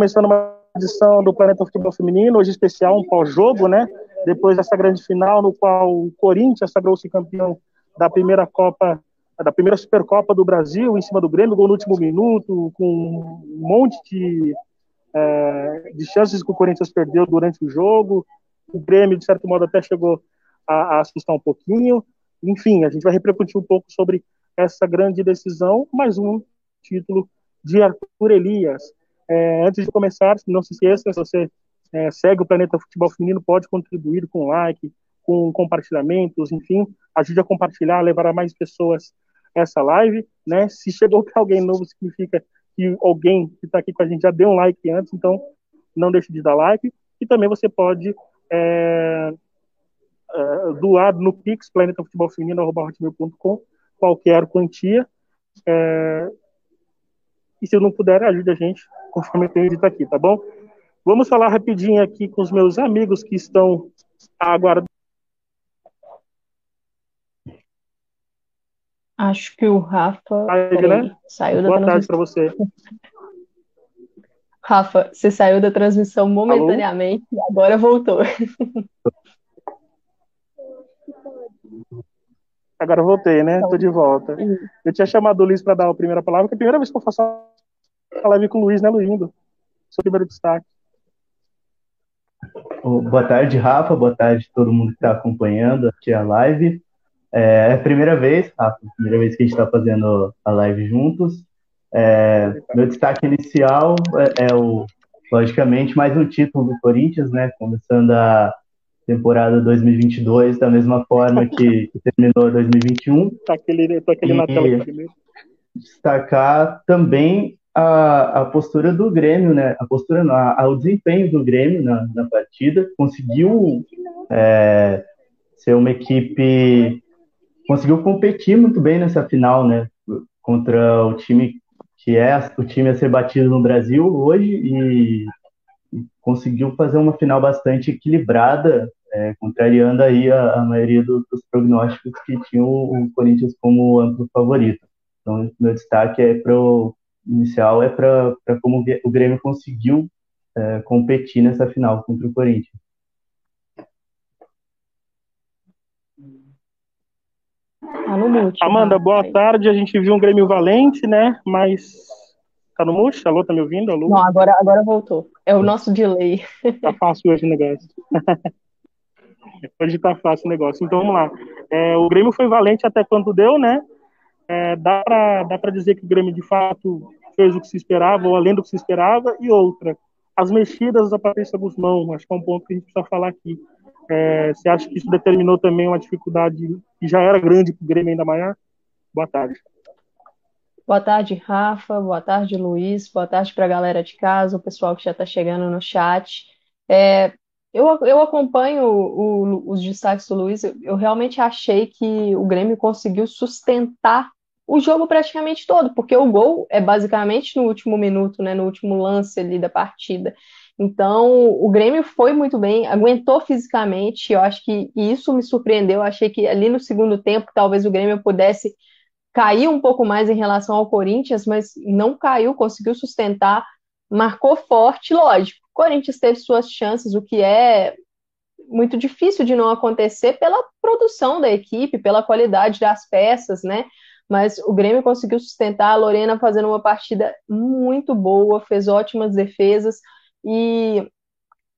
começando uma edição do Planeta Futebol Feminino, hoje especial, um pós-jogo, né? Depois dessa grande final, no qual o Corinthians sagrou-se campeão da primeira Copa, da primeira Supercopa do Brasil, em cima do Grêmio, gol no último minuto, com um monte de, é, de chances que o Corinthians perdeu durante o jogo. O Grêmio, de certo modo, até chegou a, a assustar um pouquinho. Enfim, a gente vai repercutir um pouco sobre essa grande decisão, mais um título de Arthur Elias. É, antes de começar, não se esqueça, se você é, segue o Planeta Futebol Feminino, pode contribuir com like, com compartilhamentos, enfim, ajude a compartilhar, levar a mais pessoas essa live, né? Se chegou para alguém novo, significa que alguém que está aqui com a gente já deu um like antes, então não deixe de dar like. E também você pode é, é, doar no Pix, planetafutebolfeminino.com, qualquer quantia. É, e se não puder, ajude a gente, conforme eu tenho dito aqui, tá bom? Vamos falar rapidinho aqui com os meus amigos que estão aguardando. Acho que o Rafa Aí, né? saiu da Boa tarde para você. Rafa, você saiu da transmissão momentaneamente Alô? e agora voltou. Agora voltei, né? Estou de volta. Eu tinha chamado o Luiz para dar a primeira palavra, que é a primeira vez que eu faço a live com o Luiz, né, Luindo? Seu primeiro destaque. Boa tarde, Rafa. Boa tarde a todo mundo que está acompanhando aqui a live. É, é a primeira vez, Rafa, primeira vez que a gente está fazendo a live juntos. É, meu destaque inicial é, é, o, logicamente, mais um título do Corinthians, né? Começando a temporada 2022 da mesma forma que, que terminou 2021. Tá aquele, tá aquele Natal primeiro. Destacar também a, a postura do Grêmio, né? A postura, a, o desempenho do Grêmio na, na partida conseguiu é, ser uma equipe conseguiu competir muito bem nessa final, né? Contra o time que é o time a ser batido no Brasil hoje e, e conseguiu fazer uma final bastante equilibrada, é, contrariando aí a, a maioria do, dos prognósticos que tinham o, Corinthians como amplo favorito. Então, meu destaque é inicial é para como o Grêmio conseguiu é, competir nessa final contra o Corinthians. Tá no mute. Amanda, boa tarde. A gente viu um Grêmio valente, né? Mas. Tá no mute? Alô, tá me ouvindo? Alô? Não, agora, agora voltou. É o nosso delay. Tá fácil hoje o negócio. hoje tá fácil o negócio. Então vamos lá. É, o Grêmio foi valente até quando deu, né? É, dá para dá pra dizer que o Grêmio de fato fez o que se esperava, ou além do que se esperava, e outra, as mexidas da Patrícia Guzmão, acho que é um ponto que a gente precisa falar aqui. É, você acha que isso determinou também uma dificuldade que já era grande para o Grêmio ainda maior? Boa tarde. Boa tarde, Rafa. Boa tarde, Luiz. Boa tarde para a galera de casa, o pessoal que já está chegando no chat. É, eu, eu acompanho o, o, os destaques do Luiz. Eu, eu realmente achei que o Grêmio conseguiu sustentar o jogo praticamente todo, porque o gol é basicamente no último minuto, né, no último lance ali da partida. Então, o Grêmio foi muito bem, aguentou fisicamente, eu acho que isso me surpreendeu. Eu achei que ali no segundo tempo, talvez o Grêmio pudesse cair um pouco mais em relação ao Corinthians, mas não caiu, conseguiu sustentar, marcou forte, lógico. O Corinthians teve suas chances, o que é muito difícil de não acontecer pela produção da equipe, pela qualidade das peças, né? Mas o Grêmio conseguiu sustentar, a Lorena fazendo uma partida muito boa, fez ótimas defesas e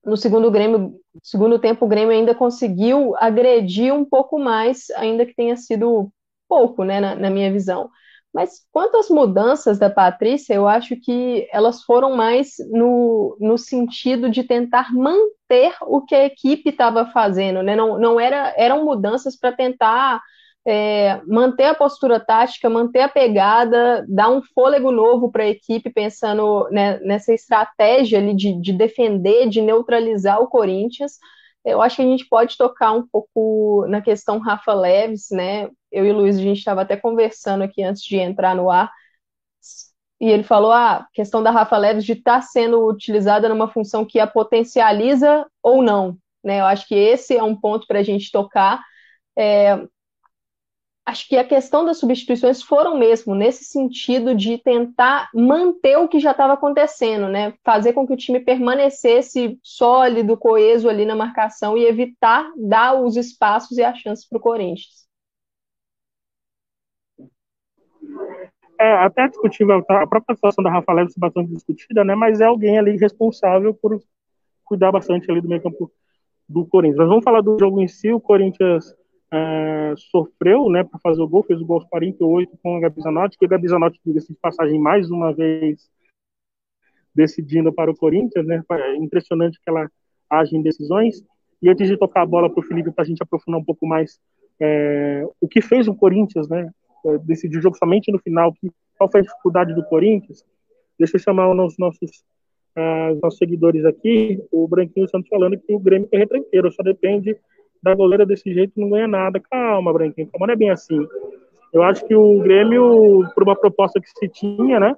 no segundo Grêmio, segundo tempo, o Grêmio ainda conseguiu agredir um pouco mais, ainda que tenha sido pouco, né, na, na, minha visão. Mas quanto às mudanças da Patrícia, eu acho que elas foram mais no, no sentido de tentar manter o que a equipe estava fazendo, né? Não, não era, eram mudanças para tentar é, manter a postura tática, manter a pegada, dar um fôlego novo para a equipe, pensando né, nessa estratégia ali de, de, defender, de neutralizar o Corinthians. Eu acho que a gente pode tocar um pouco na questão Rafa Leves, né? Eu e o Luiz, a gente estava até conversando aqui antes de entrar no ar, e ele falou a ah, questão da Rafa Leves de estar tá sendo utilizada numa função que a potencializa ou não. Né? Eu acho que esse é um ponto para a gente tocar. É, acho que a questão das substituições foram mesmo nesse sentido de tentar manter o que já estava acontecendo, né? Fazer com que o time permanecesse sólido, coeso ali na marcação e evitar dar os espaços e as chances para o Corinthians. É, até discutível, a própria situação da Rafa Leves é bastante discutida, né? Mas é alguém ali responsável por cuidar bastante ali do meio campo do Corinthians. Mas vamos falar do jogo em si. O Corinthians é, sofreu né, para fazer o gol, fez o gol aos 48 com a Gabi Zanotti, que a Gabi Zanotti, diga-se de passagem, mais uma vez decidindo para o Corinthians, né? É impressionante que ela age em decisões. E antes de tocar a bola para o Felipe, para a gente aprofundar um pouco mais é, o que fez o Corinthians, né? É, decidir o jogo somente no final, qual foi a dificuldade do Corinthians? Deixa eu chamar os nossos, uh, nossos seguidores aqui, o Branquinho Santos falando que o Grêmio foi retranqueiro, só depende da goleira desse jeito não ganha nada. Calma, Branquinho, calma, não é bem assim. Eu acho que o Grêmio, por uma proposta que se tinha, né,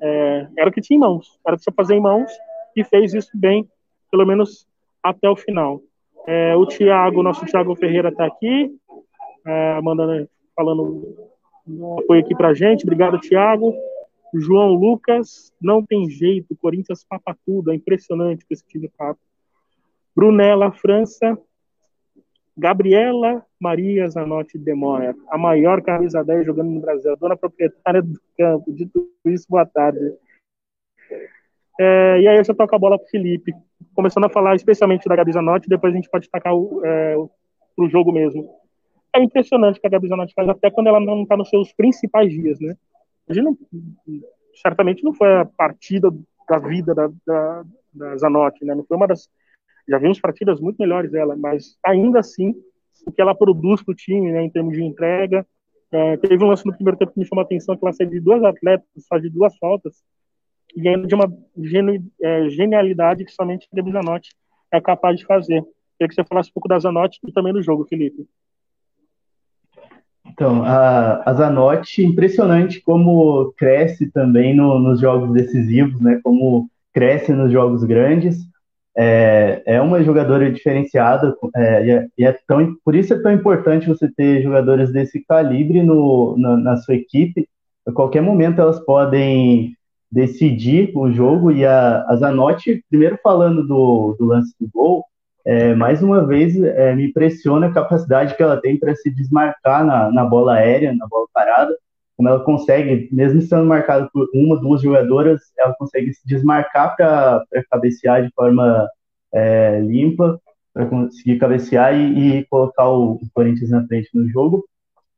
é, era o que tinha em mãos, era o fazer em mãos e fez isso bem, pelo menos até o final. É, o Thiago, nosso Thiago Ferreira está aqui, é, mandando, falando um apoio aqui pra gente. Obrigado, Thiago. João Lucas, não tem jeito, Corinthians papa tudo, é impressionante que esse time papa. Brunella França, Gabriela Maria Zanotti Demora, a maior camisa 10 jogando no Brasil, a dona proprietária do campo. Dito isso, boa tarde. É, e aí eu já toco a bola para Felipe, começando a falar especialmente da Gabi Zanotti, depois a gente pode tacar o, é, jogo mesmo. É impressionante que a Gabi Zanotti faz, até quando ela não está nos seus principais dias, né? A gente não, certamente não foi a partida da vida da, da, da Zanotti, né? Não foi uma das já vimos partidas muito melhores dela, mas ainda assim, o que ela produz para o time, né, em termos de entrega. É, teve um lance no primeiro tempo que me chamou a atenção, que ela saiu de duas atletas, faz de duas faltas, e ainda de uma genu, é, genialidade que somente a Zanotti é capaz de fazer. Queria que você falasse um pouco da Zanotti e também do jogo, Felipe. Então, a, a Zanotti, impressionante como cresce também no, nos jogos decisivos, né? Como cresce nos jogos grandes é, é uma jogadora diferenciada é, e, é, e, é, tão, por isso é tão importante você ter jogadores desse calibre no, na, na, sua equipe. A qualquer momento elas podem decidir o jogo e a, a Zanotti, primeiro falando do, do lance do gol, é, mais uma vez é, me impressiona a capacidade que ela tem para se desmarcar na, na bola aérea, na bola parada, como ela consegue, mesmo estando marcada por uma, duas jogadoras, ela consegue se desmarcar para cabecear de forma é, limpa, para conseguir cabecear e, e colocar o, o, Corinthians na frente no jogo.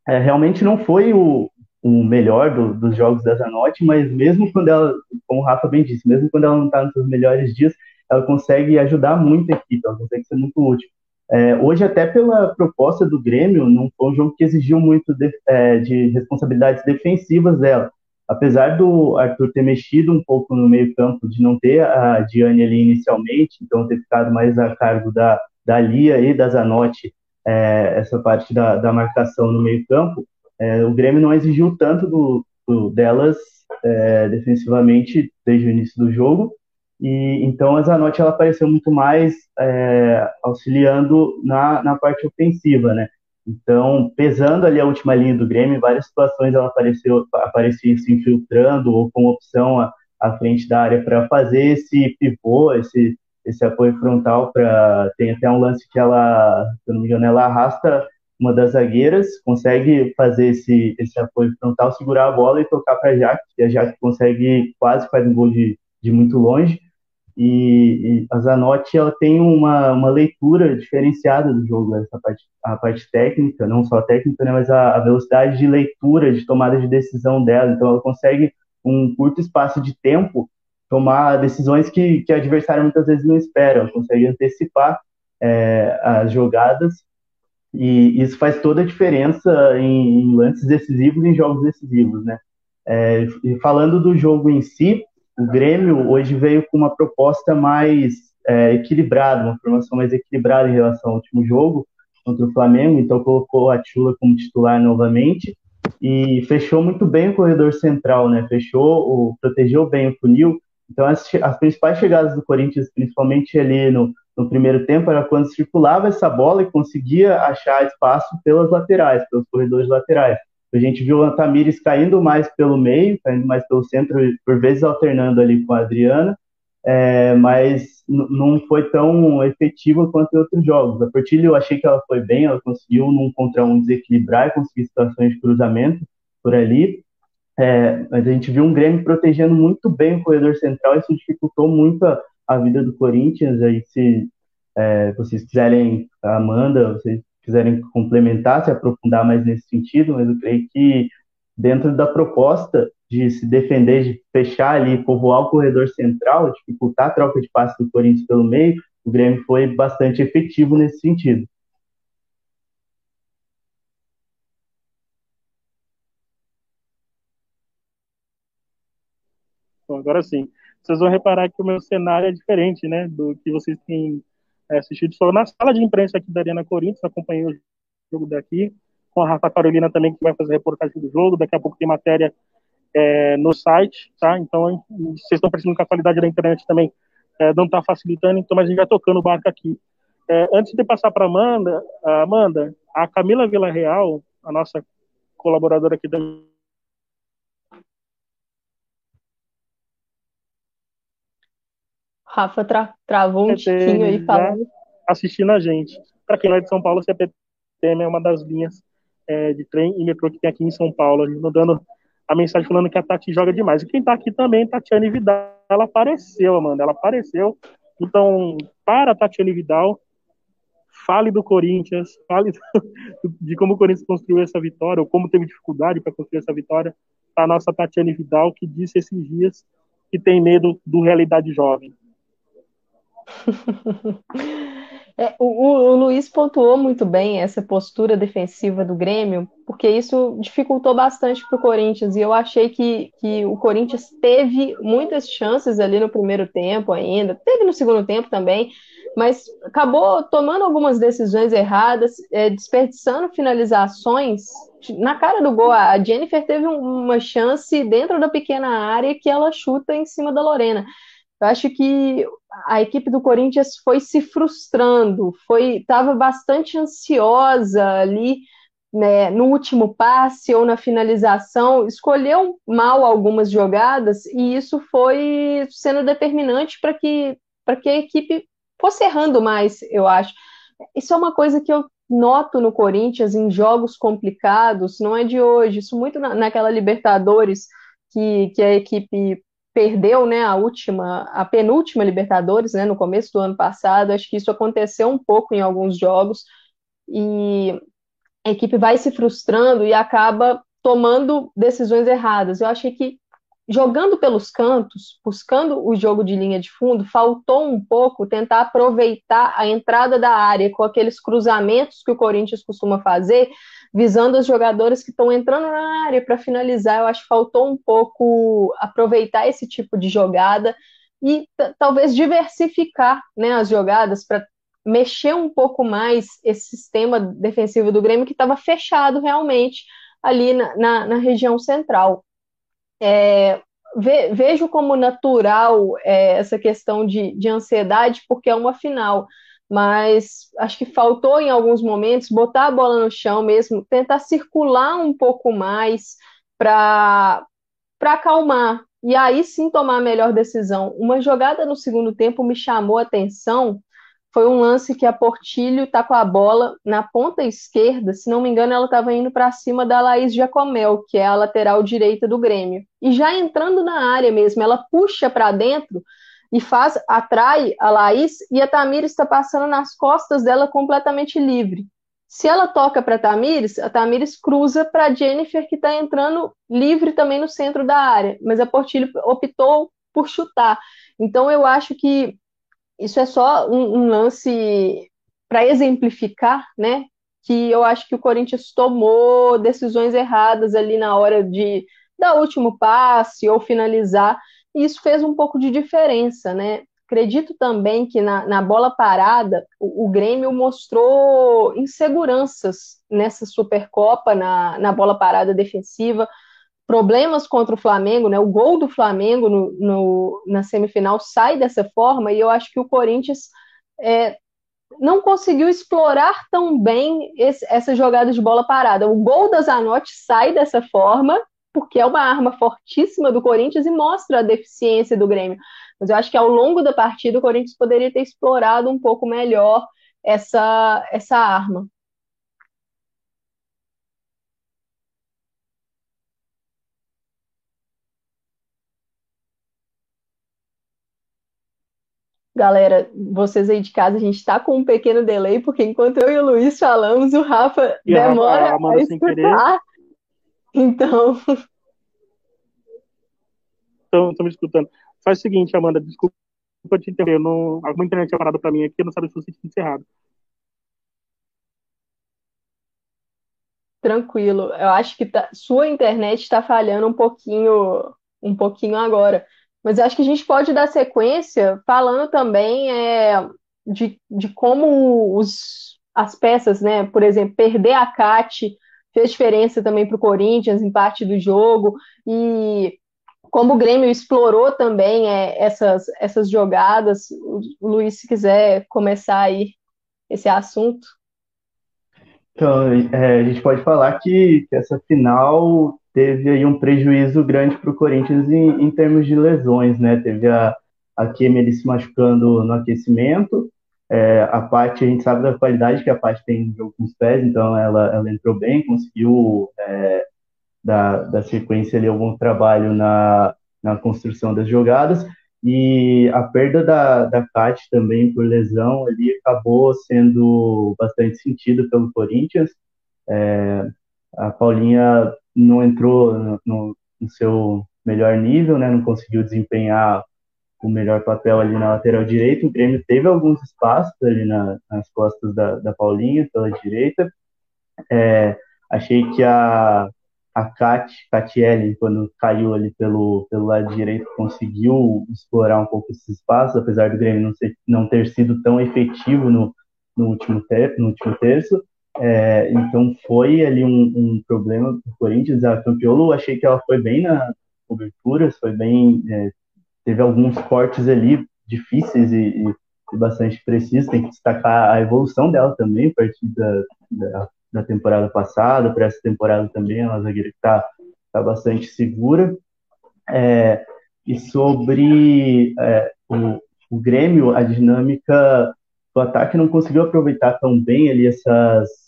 É, realmente não foi o, o melhor do, dos jogos da Zanotti, mas mesmo quando ela, como o Rafa bem disse, mesmo quando ela não está nos seus melhores dias, ela consegue ajudar muito a equipe, ela consegue ser muito útil. É, hoje, até pela proposta do Grêmio, não foi um jogo que exigiu muito de, é, de, responsabilidades defensivas dela. Apesar do Arthur ter mexido um pouco no meio-campo, de não ter a Diane ali inicialmente, então ter ficado mais a cargo da, da Lia e da Zanotti, é, essa parte da, da marcação no meio-campo, é, o Grêmio não exigiu tanto do, do delas é, defensivamente desde o início do jogo, e então a Zanotti ela apareceu muito mais é, auxiliando na, na parte ofensiva, né? Então, pesando ali a última linha do Grêmio, em várias situações ela apareceu, aparecia se infiltrando ou com opção à, à frente da área para fazer esse pivô, esse, esse apoio frontal. Pra, tem até um lance que ela, se eu não me engano, ela arrasta uma das zagueiras, consegue fazer esse, esse apoio frontal, segurar a bola e tocar para a Jaque, e a Jaque consegue quase faz um gol de, de muito longe. E, e, a Zanotti ela tem uma, uma leitura diferenciada do jogo, essa parte, a parte técnica, não só técnica, né, mas a, a, velocidade de leitura, de tomada de decisão dela. Então, ela consegue, um curto espaço de tempo, tomar decisões que, que o adversário muitas vezes não espera. Ela consegue antecipar é, as jogadas, e isso faz toda a diferença em, em lances decisivos em jogos decisivos, né? É, e falando do jogo em si, o Grêmio hoje veio com uma proposta mais é, equilibrada, uma formação mais equilibrada em relação ao último jogo contra o Flamengo, então colocou a Tchula como titular novamente e fechou muito bem o corredor central, né? Fechou, o, protegeu bem o funil. Então as, as principais chegadas do Corinthians, principalmente ali no, no primeiro tempo era quando circulava essa bola e conseguia achar espaço pelas laterais, pelos corredores laterais. A gente viu o Tamires caindo mais pelo meio, caindo mais pelo centro, por vezes alternando ali com a Adriana, é, mas não foi tão efetiva quanto em outros jogos. A Portilho eu achei que ela foi bem, ela conseguiu num contra um desequilibrar e conseguir situações de cruzamento por ali, é, mas a gente viu um Grêmio protegendo muito bem o corredor central, isso dificultou muito a, a vida do Corinthians. Aí, se é, vocês quiserem, Amanda, vocês quiserem complementar, se aprofundar mais nesse sentido, mas eu creio que dentro da proposta de se defender, de fechar ali, povoar o corredor central, dificultar a troca de passes do Corinthians pelo meio, o Grêmio foi bastante efetivo nesse sentido. Agora sim, vocês vão reparar que o meu cenário é diferente, né, do que vocês têm é, assistido só na sala de imprensa aqui da Arena Corinthians, acompanhei o jogo daqui, com a Rafa Carolina também, que vai fazer reportagem do jogo, daqui a pouco tem matéria é, no site, tá? Então, vocês estão percebendo que a qualidade da internet também é, não está facilitando, então, mas a gente vai tocando o barco aqui. É, antes de passar para Amanda, a Amanda, a Camila Vila Real, a nossa colaboradora aqui da Rafa tra travou um tiquinho aí falando. Assistindo a gente. Para quem não é de São Paulo, o CPTM é uma das linhas é, de trem e metrô que tem aqui em São Paulo. A gente dando a mensagem falando que a Tati joga demais. E quem tá aqui também, Tatiane Vidal, ela apareceu, Amanda, ela apareceu. Então, para a Tatiane Vidal, fale do Corinthians, fale de como o Corinthians construiu essa vitória, ou como teve dificuldade para construir essa vitória, a nossa Tatiane Vidal, que disse esses dias que tem medo do realidade jovem. É, o, o, Luiz pontuou muito bem essa postura defensiva do Grêmio, porque isso dificultou bastante para o Corinthians. E eu achei que, que o Corinthians teve muitas chances ali no primeiro tempo ainda, teve no segundo tempo também, mas acabou tomando algumas decisões erradas, é, desperdiçando finalizações. Na cara do gol, a Jennifer teve uma chance dentro da pequena área que ela chuta em cima da Lorena. Eu acho que a equipe do Corinthians foi se frustrando, foi estava bastante ansiosa ali né, no último passe ou na finalização, escolheu mal algumas jogadas e isso foi sendo determinante para que para que a equipe fosse errando mais, eu acho. Isso é uma coisa que eu noto no Corinthians em jogos complicados, não é de hoje, isso muito na, naquela Libertadores que, que a equipe perdeu, né, a última, a penúltima Libertadores, né, no começo do ano passado. Acho que isso aconteceu um pouco em alguns jogos e a equipe vai se frustrando e acaba tomando decisões erradas. Eu achei que jogando pelos cantos, buscando o jogo de linha de fundo, faltou um pouco tentar aproveitar a entrada da área com aqueles cruzamentos que o Corinthians costuma fazer visando os jogadores que estão entrando na área para finalizar. Eu acho que faltou um pouco aproveitar esse tipo de jogada e talvez diversificar né, as jogadas para mexer um pouco mais esse sistema defensivo do Grêmio que estava fechado realmente ali na, na, na região central. É, ve, vejo como natural é, essa questão de, de ansiedade, porque é uma final mas acho que faltou em alguns momentos botar a bola no chão mesmo, tentar circular um pouco mais para acalmar e aí sim tomar a melhor decisão. Uma jogada no segundo tempo me chamou a atenção. Foi um lance que a Portilho está com a bola na ponta esquerda, se não me engano, ela estava indo para cima da Laís Jacomel, que é a lateral direita do Grêmio. E já entrando na área mesmo, ela puxa para dentro e faz, atrai a Laís e a Tamires está passando nas costas dela completamente livre. Se ela toca para Tamires, a Tamires cruza para Jennifer, que está entrando livre também no centro da área, mas a Portilho optou por chutar. Então eu acho que isso é só um, um lance para exemplificar, né? Que eu acho que o Corinthians tomou decisões erradas ali na hora de dar o último passe ou finalizar e isso fez um pouco de diferença, né? Acredito também que na, na bola parada o, o, Grêmio mostrou inseguranças nessa Supercopa, na, na bola parada defensiva, problemas contra o Flamengo, né? O gol do Flamengo no, no, na semifinal sai dessa forma, e eu acho que o Corinthians é, não conseguiu explorar tão bem esse, essa jogada de bola parada. O gol da Zanotti sai dessa forma, porque é uma arma fortíssima do Corinthians e mostra a deficiência do Grêmio. Mas eu acho que ao longo da partida o Corinthians poderia ter explorado um pouco melhor essa, essa arma. Galera, vocês aí de casa, a gente está com um pequeno delay, porque enquanto eu e o Luiz falamos, o Rafa e demora a, a escutar. Então. Estão me escutando. Faz o seguinte, Amanda, desculpa te interromper. Não, alguma internet é parada para mim aqui, eu não sabe se você tinha encerrado. Tranquilo. Eu acho que tá, sua internet está falhando um pouquinho, um pouquinho agora. Mas acho que a gente pode dar sequência falando também é, de, de como os, as peças, né? Por exemplo, perder a Cate fez diferença também para o Corinthians em parte do jogo e como o Grêmio explorou também é, essas, essas jogadas. O Luiz, se quiser começar aí esse assunto. Então, é, a gente pode falar que, que essa final teve aí um prejuízo grande para o Corinthians em, em, termos de lesões, né? Teve a, a Kemely se machucando no aquecimento, é, a Paty, a gente sabe da qualidade que a Paty tem no com os pés, então ela, ela entrou bem, conseguiu é, dar, dar sequência ali algum trabalho na, na construção das jogadas, e a perda da, da Kat também por lesão ali acabou sendo bastante sentido pelo Corinthians. É, a Paulinha não entrou no, no, seu melhor nível, né? Não conseguiu desempenhar o melhor papel ali na lateral direita. O Grêmio teve alguns espaços ali na, nas costas da, da Paulinha pela direita. É, achei que a a Kat, quando caiu ali pelo, pelo lado direito, conseguiu explorar um pouco esse espaço, apesar do Grêmio não, ser, não ter sido tão efetivo no, no, último, ter, no último terço. É, então foi ali um, um problema para o Corinthians. A Campiolo, achei que ela foi bem na cobertura, foi bem. É, teve alguns cortes ali difíceis e, e, bastante precisos. Tem que destacar a evolução dela também, a partir da, da, da temporada passada, para essa temporada também. É uma zagueira que está tá bastante segura. É, e sobre é, o, o Grêmio, a dinâmica do ataque não conseguiu aproveitar tão bem ali essas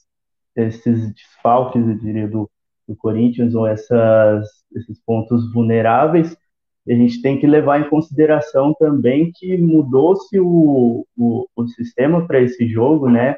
esses desfalques, eu diria, do, do Corinthians, ou essas, esses pontos vulneráveis, a gente tem que levar em consideração também que mudou-se o, o, o, sistema para esse jogo, né?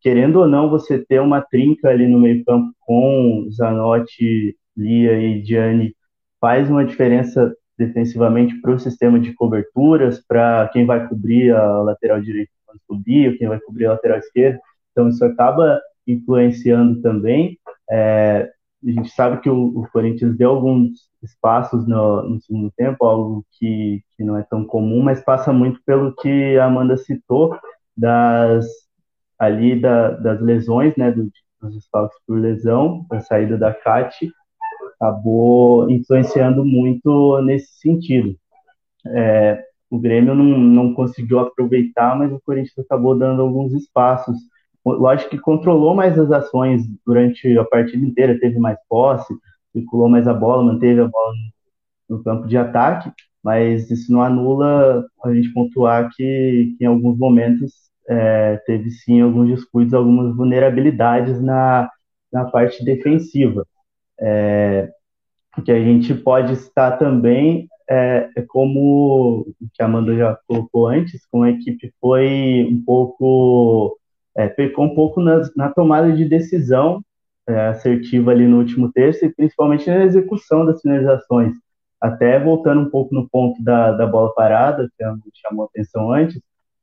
Querendo ou não, você ter uma trinca ali no meio campo com Zanotti, Lia e Gianni faz uma diferença defensivamente para o sistema de coberturas, para quem vai cobrir a lateral direita quando subir, quem vai cobrir a lateral esquerda. Então isso acaba influenciando também. É, a gente sabe que o, o, Corinthians deu alguns espaços no, no, segundo tempo, algo que, que não é tão comum, mas passa muito pelo que a Amanda citou das ali da, das lesões, né, do, dos espaços por lesão, a saída da CAT acabou influenciando muito nesse sentido. É, o Grêmio não, não conseguiu aproveitar, mas o Corinthians acabou dando alguns espaços lógico que controlou mais as ações durante a partida inteira, teve mais posse, circulou mais a bola, manteve a bola no, no campo de ataque, mas isso não anula a gente pontuar que, que em alguns momentos é, teve sim alguns descuidos, algumas vulnerabilidades na, na parte defensiva. É, que a gente pode estar também é, é, como o que a Amanda já colocou antes, como a equipe foi um pouco é, pecou um pouco na, na tomada de decisão é, assertiva ali no último terço e principalmente na execução das finalizações. Até voltando um pouco no ponto da, da bola parada, que chamou atenção antes,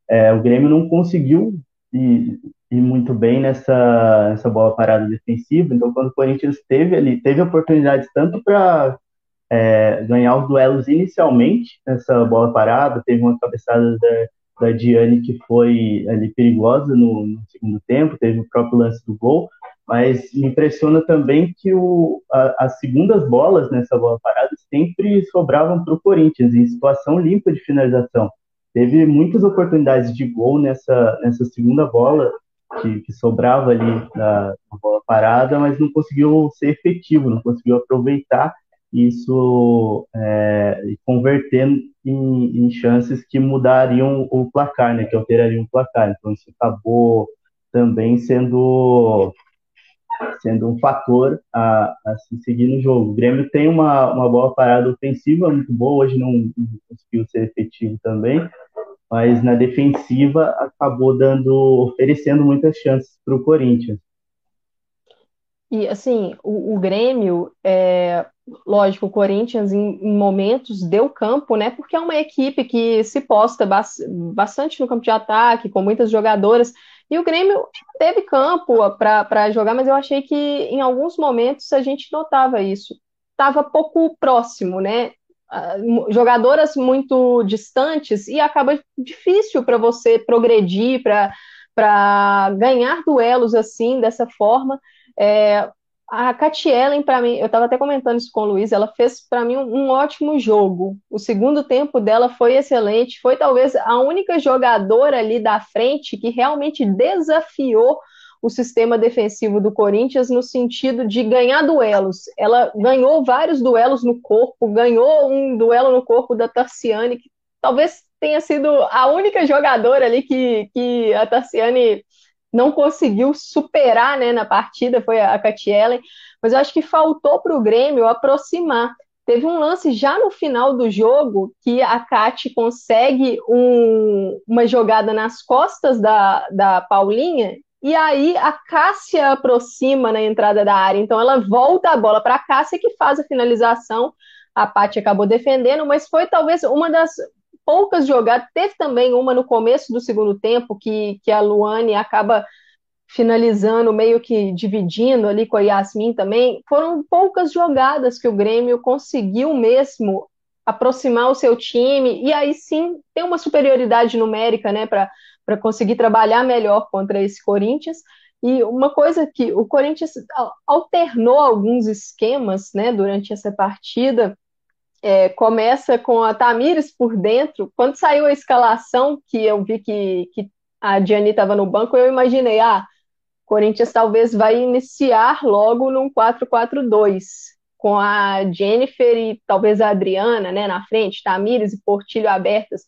é, o Grêmio não conseguiu ir, ir, muito bem nessa, nessa bola parada defensiva. Então, quando o Corinthians teve ali, teve oportunidades tanto para é, ganhar os duelos inicialmente nessa bola parada, teve uma cabeçada da, da Diane que foi ali perigosa no, no, segundo tempo, teve o próprio lance do gol, mas me impressiona também que o, a, as segundas bolas nessa bola parada sempre sobravam para o Corinthians, em situação limpa de finalização. teve muitas oportunidades de gol nessa, nessa segunda bola que, que sobrava ali na, na, bola parada, mas não conseguiu ser efetivo, não conseguiu aproveitar isso é, e converter em, em, chances que mudariam o placar, né, que alterariam o placar. Então isso acabou também sendo sendo um fator a, a se seguir no jogo. O Grêmio tem uma, uma boa parada ofensiva muito boa, hoje não, não conseguiu ser efetivo também, mas na defensiva acabou dando, oferecendo muitas chances para o Corinthians. E assim, o, o Grêmio, é, lógico, o Corinthians em, em, momentos deu campo, né? Porque é uma equipe que se posta bastante no campo de ataque, com muitas jogadoras. E o Grêmio teve campo para jogar, mas eu achei que em alguns momentos a gente notava isso. Estava pouco próximo, né? jogadoras muito distantes e acaba difícil para você progredir, para ganhar duelos assim, dessa forma. É, a Katy para mim, eu estava até comentando isso com o Luiz, ela fez para mim um, um, ótimo jogo. O segundo tempo dela foi excelente, foi talvez a única jogadora ali da frente que realmente desafiou o sistema defensivo do Corinthians no sentido de ganhar duelos. Ela ganhou vários duelos no corpo, ganhou um duelo no corpo da Tarciane, que talvez tenha sido a única jogadora ali que, que a Tarciane não conseguiu superar né, na partida, foi a Catiele, mas eu acho que faltou para o Grêmio aproximar. Teve um lance já no final do jogo que a Cati consegue um, uma jogada nas costas da, da Paulinha e aí a Cássia aproxima na entrada da área. Então ela volta a bola para a Cássia que faz a finalização. A Paty acabou defendendo, mas foi talvez uma das poucas jogadas. Teve também uma no começo do segundo tempo que, que a Luane acaba finalizando, meio que dividindo ali com a Yasmin também. Foram poucas jogadas que o Grêmio conseguiu mesmo aproximar o seu time e aí sim ter uma superioridade numérica, né, para conseguir trabalhar melhor contra esse Corinthians. E uma coisa que o Corinthians alternou alguns esquemas, né, durante essa partida é, começa com a Tamires por dentro. Quando saiu a escalação, que eu vi que, que a Diane estava no banco, eu imaginei, ah, Corinthians talvez vai iniciar logo num 4-4-2, com a Jennifer e talvez a Adriana né, na frente, Tamires e Portilho abertas.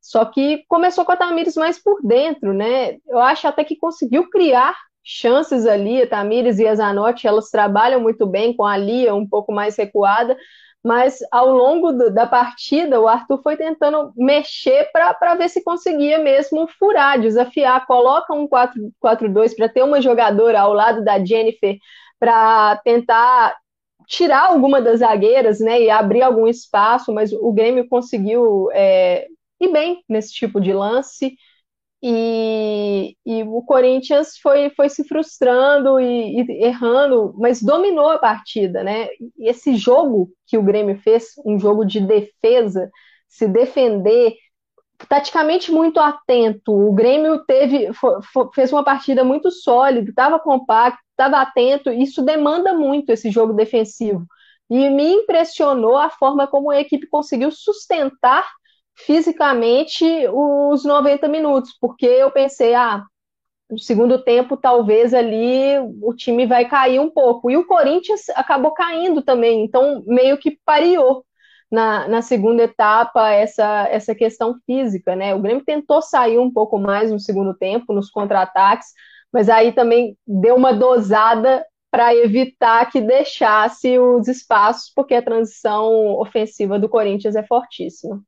Só que começou com a Tamires mais por dentro, né? Eu acho até que conseguiu criar chances ali, a Tamires e a Zanotti, elas trabalham muito bem com a Lia um pouco mais recuada, mas ao longo do, da partida o Arthur foi tentando mexer para ver se conseguia mesmo furar, desafiar, coloca um 4-2 para ter uma jogadora ao lado da Jennifer para tentar tirar alguma das zagueiras né, e abrir algum espaço, mas o Grêmio conseguiu é, ir bem nesse tipo de lance. E, e, o Corinthians foi, foi se frustrando e, e, errando, mas dominou a partida, né? E esse jogo que o Grêmio fez, um jogo de defesa, se defender, taticamente muito atento. O Grêmio teve, fez uma partida muito sólida, estava compacto, estava atento. Isso demanda muito esse jogo defensivo. E me impressionou a forma como a equipe conseguiu sustentar fisicamente os 90 minutos, porque eu pensei, ah, no segundo tempo talvez ali o time vai cair um pouco. E o Corinthians acabou caindo também, então meio que pareou na, na segunda etapa essa, essa questão física, né? O Grêmio tentou sair um pouco mais no segundo tempo, nos contra-ataques, mas aí também deu uma dosada para evitar que deixasse os espaços, porque a transição ofensiva do Corinthians é fortíssima.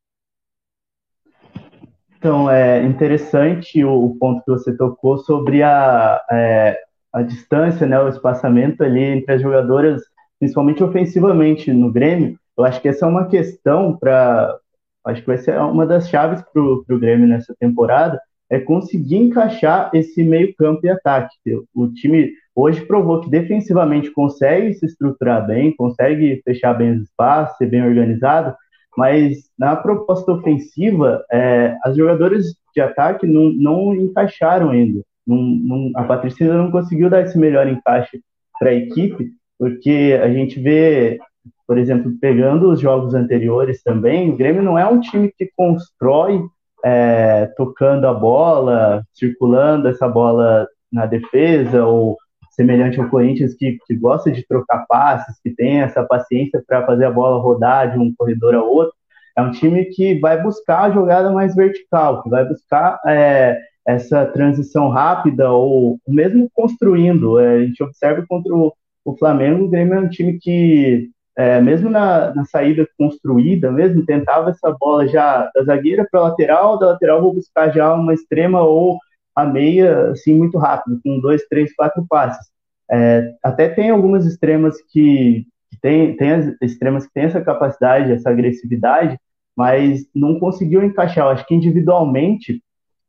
Então, é interessante o, o ponto que você tocou sobre a, é, a distância, né, o espaçamento ali entre as jogadoras, principalmente ofensivamente no Grêmio. Eu acho que essa é uma questão para. Acho que vai ser uma das chaves para o Grêmio nessa temporada, é conseguir encaixar esse meio-campo e ataque. O time hoje provou que defensivamente consegue se estruturar bem, consegue fechar bem os espaços, ser bem organizado, mas na proposta ofensiva, é, as jogadoras de ataque não, não encaixaram ainda. Não, não, a Patricina não conseguiu dar esse melhor encaixe para a equipe, porque a gente vê, por exemplo, pegando os jogos anteriores também, o Grêmio não é um time que constrói é, tocando a bola, circulando essa bola na defesa, ou semelhante ao Corinthians que, que gosta de trocar passes, que tem essa paciência para fazer a bola rodar de um corredor a outro. É um time que vai buscar a jogada mais vertical, que vai buscar é, essa transição rápida ou mesmo construindo. É, a gente observa contra o, o, Flamengo, o Grêmio é um time que, é, mesmo na, na, saída construída, mesmo tentava essa bola já da zagueira para lateral, da lateral vou buscar já uma extrema ou a meia, assim, muito rápido, com dois, três, quatro passes. É, até tem algumas extremas que, que tem, tem as extremas que têm essa capacidade, essa agressividade, mas não conseguiu encaixar. Eu acho que individualmente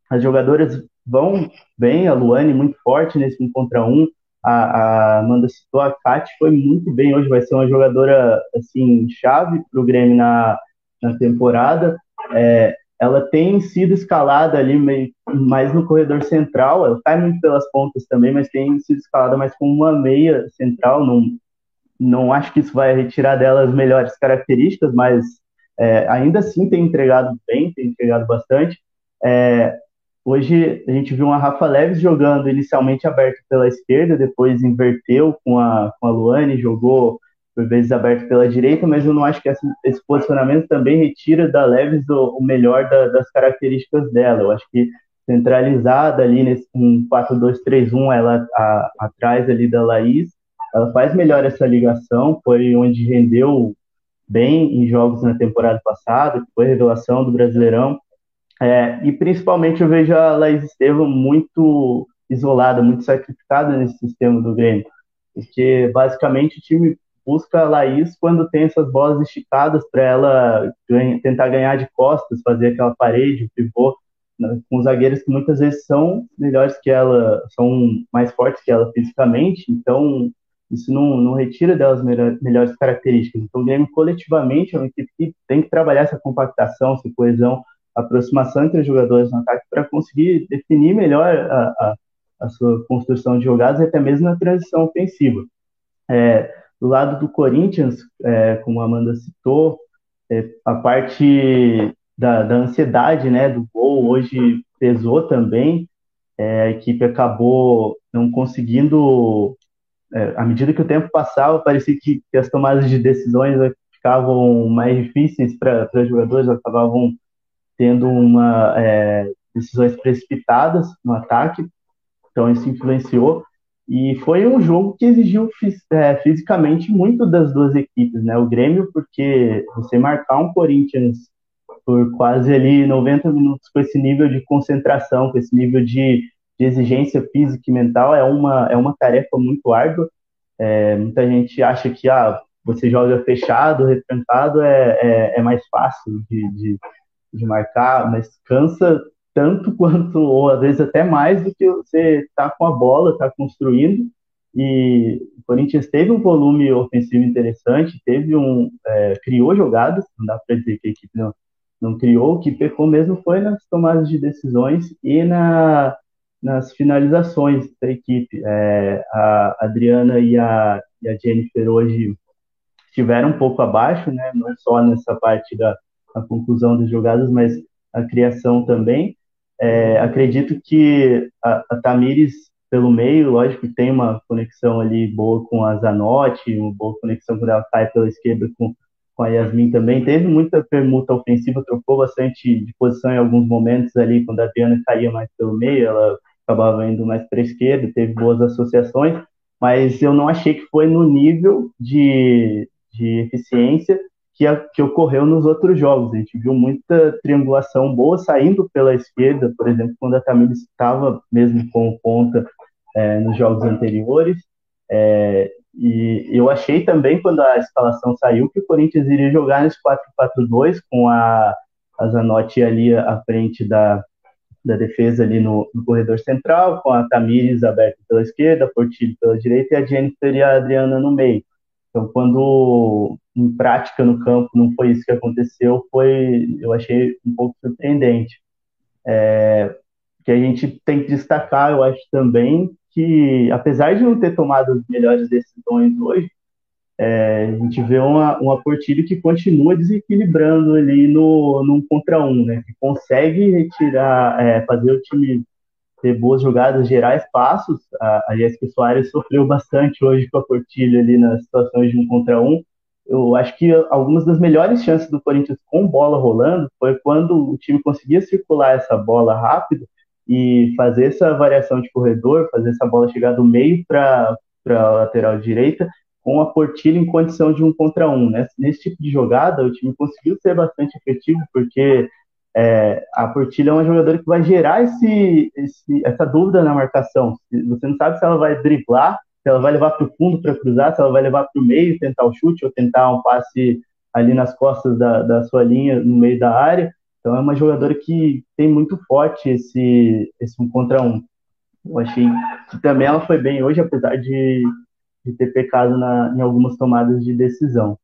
as jogadoras vão bem, a Luane muito forte nesse um contra um, a, a Amanda citou, a Kate foi muito bem hoje, vai ser uma jogadora assim chave para o Grêmio na, na temporada. É, ela tem sido escalada ali meio, mais no corredor central, ela cai muito pelas pontas também, mas tem sido escalada mais como uma meia central. Não, não acho que isso vai retirar dela as melhores características, mas é, ainda assim tem entregado bem, tem entregado bastante. É, hoje a gente viu uma Rafa Leves jogando inicialmente aberto pela esquerda, depois inverteu com a, com a Luane, jogou por vezes aberto pela direita, mas eu não acho que esse, posicionamento também retira da Leves o, o melhor da, das características dela. Eu acho que centralizada ali nesse um 4-2-3-1, ela a, atrás ali da Laís, ela faz melhor essa ligação, foi onde rendeu bem em jogos na temporada passada, foi revelação do Brasileirão. É, e principalmente eu vejo a Laís Estevam muito isolada, muito sacrificada nesse sistema do Grêmio, porque basicamente o time busca a Laís quando tem essas bolas esticadas para ela ganha, tentar ganhar de costas, fazer aquela parede, o pivô, né, com zagueiros que muitas vezes são melhores que ela, são mais fortes que ela fisicamente, então isso não, não retira delas melhor, melhores características. Então, o Grêmio coletivamente é uma equipe que tem que trabalhar essa compactação, essa coesão, aproximação entre os jogadores no ataque para conseguir definir melhor a, a, a, sua construção de jogadas e até mesmo na transição ofensiva. É, do lado do Corinthians, é, como a Amanda citou, é, a parte da, da, ansiedade né, do gol hoje pesou também. É, a equipe acabou não conseguindo é, à medida que o tempo passava, parecia que, que as tomadas de decisões ficavam mais difíceis para os jogadores, acabavam tendo uma é, decisões precipitadas no ataque, então isso influenciou. E foi um jogo que exigiu é, fisicamente muito das duas equipes, né? O Grêmio, porque você marcar um Corinthians por quase ali 90 minutos com esse nível de concentração, com esse nível de de exigência física e mental é uma, é uma tarefa muito árdua. É, muita gente acha que ah, você joga fechado, retrancado, é, é, é mais fácil de, de, de, marcar, mas cansa tanto quanto, ou às vezes até mais do que você tá com a bola, tá construindo. E o Corinthians teve um volume ofensivo interessante, teve um é, criou jogadas, não dá para dizer que a equipe não, não criou, o que pecou mesmo foi nas tomadas de decisões e na nas finalizações da equipe. É, a Adriana e a, e a, Jennifer hoje estiveram um pouco abaixo, né, não só nessa parte da conclusão das jogadas, mas a criação também. É, acredito que a, a Tamires, pelo meio, lógico tem uma conexão ali boa com a Zanotti, uma boa conexão quando ela cai pela esquerda com, com a Yasmin também. Teve muita permuta ofensiva, trocou bastante de posição em alguns momentos ali, quando a Adriana caía mais pelo meio, ela acabava indo mais para a esquerda, teve boas associações, mas eu não achei que foi no nível de, de eficiência que, que ocorreu nos outros jogos. A gente viu muita triangulação boa saindo pela esquerda, por exemplo, quando a Tamires estava mesmo com ponta é, nos jogos anteriores. É, e eu achei também, quando a escalação saiu, que o Corinthians iria jogar nesse 4-4-2 com a, a Zanotti ali à frente da, da defesa ali no, no, corredor central, com a Tamires aberta pela esquerda, Portilho pela direita e a Jennifer e a Adriana no meio. Então, quando em prática no campo não foi isso que aconteceu, foi, eu achei um pouco surpreendente. É, que a gente tem que destacar, eu acho também, que apesar de não ter tomado as melhores decisões hoje, é, a gente vê uma, uma Portilho que continua desequilibrando ali no, num contra um, né? Que consegue retirar, é, fazer o time ter boas jogadas, gerar espaços. A, a Soares sofreu bastante hoje com a Portilho ali nas situações de um contra um. Eu acho que algumas das melhores chances do Corinthians com bola rolando foi quando o time conseguia circular essa bola rápido e fazer essa variação de corredor, fazer essa bola chegar do meio para a lateral direita com a Portilha em condição de um contra um. Né? Nesse tipo de jogada, o time conseguiu ser bastante efetivo, porque é, a Portilha é uma jogadora que vai gerar esse, esse, essa dúvida na marcação. Você não sabe se ela vai driblar, se ela vai levar para o fundo para cruzar, se ela vai levar para o meio, tentar o chute ou tentar um passe ali nas costas da, da sua linha, no meio da área. Então é uma jogadora que tem muito forte esse, esse um contra um. Eu achei que também ela foi bem hoje, apesar de de ter pecado na, em algumas tomadas de decisão.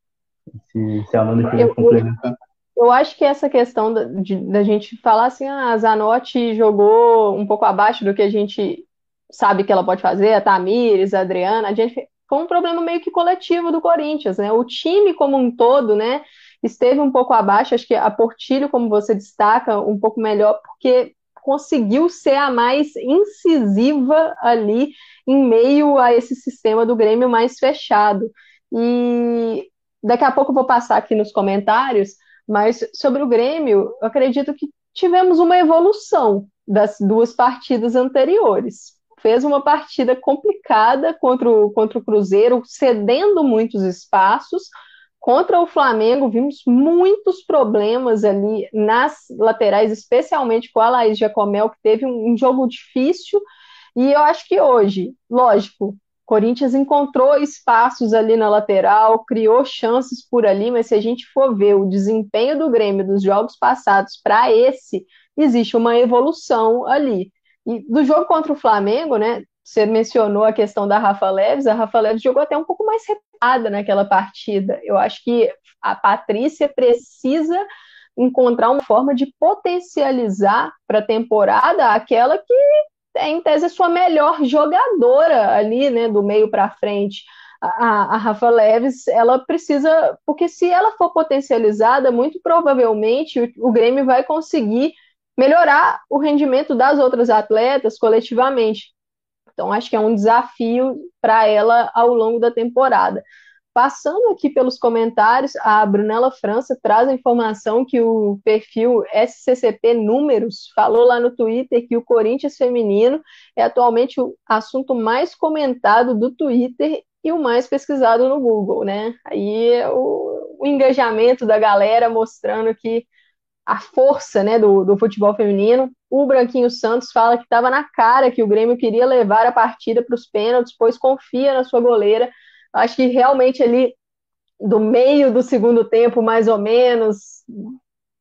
Se, se a Amanda quiser complementar. Eu acho que essa questão da, de, da gente falar assim, ah, a Zanotti jogou um pouco abaixo do que a gente sabe que ela pode fazer, a Tamires, a Adriana, a gente foi um problema meio que coletivo do Corinthians, né? O time como um todo, né, esteve um pouco abaixo, acho que a Portilho, como você destaca, um pouco melhor, porque conseguiu ser a mais incisiva ali em meio a esse sistema do Grêmio mais fechado. E daqui a pouco eu vou passar aqui nos comentários, mas sobre o Grêmio, eu acredito que tivemos uma evolução das duas partidas anteriores. Fez uma partida complicada contra o, contra o Cruzeiro, cedendo muitos espaços, Contra o Flamengo, vimos muitos problemas ali nas laterais, especialmente com a Laís Jacomel, que teve um, um jogo difícil. E eu acho que hoje, lógico, Corinthians encontrou espaços ali na lateral, criou chances por ali, mas se a gente for ver o desempenho do Grêmio dos jogos passados para esse, existe uma evolução ali. E do jogo contra o Flamengo, né? Você mencionou a questão da Rafa Leves, a Rafa Leves jogou até um pouco mais recuada naquela partida. Eu acho que a Patrícia precisa encontrar uma forma de potencializar para a temporada aquela que é, em tese, a sua melhor jogadora ali, né, do meio para frente. A, a, Rafa Leves, ela precisa, porque se ela for potencializada, muito provavelmente o, o Grêmio vai conseguir melhorar o rendimento das outras atletas coletivamente. Então, acho que é um desafio para ela ao longo da temporada. Passando aqui pelos comentários, a Brunella França traz a informação que o perfil SCCP Números falou lá no Twitter que o Corinthians feminino é atualmente o assunto mais comentado do Twitter e o mais pesquisado no Google, né? Aí o, o engajamento da galera mostrando que a força né, do, do futebol feminino. O Branquinho Santos fala que estava na cara que o Grêmio queria levar a partida para os pênaltis, pois confia na sua goleira. Acho que realmente ali, do meio do segundo tempo, mais ou menos,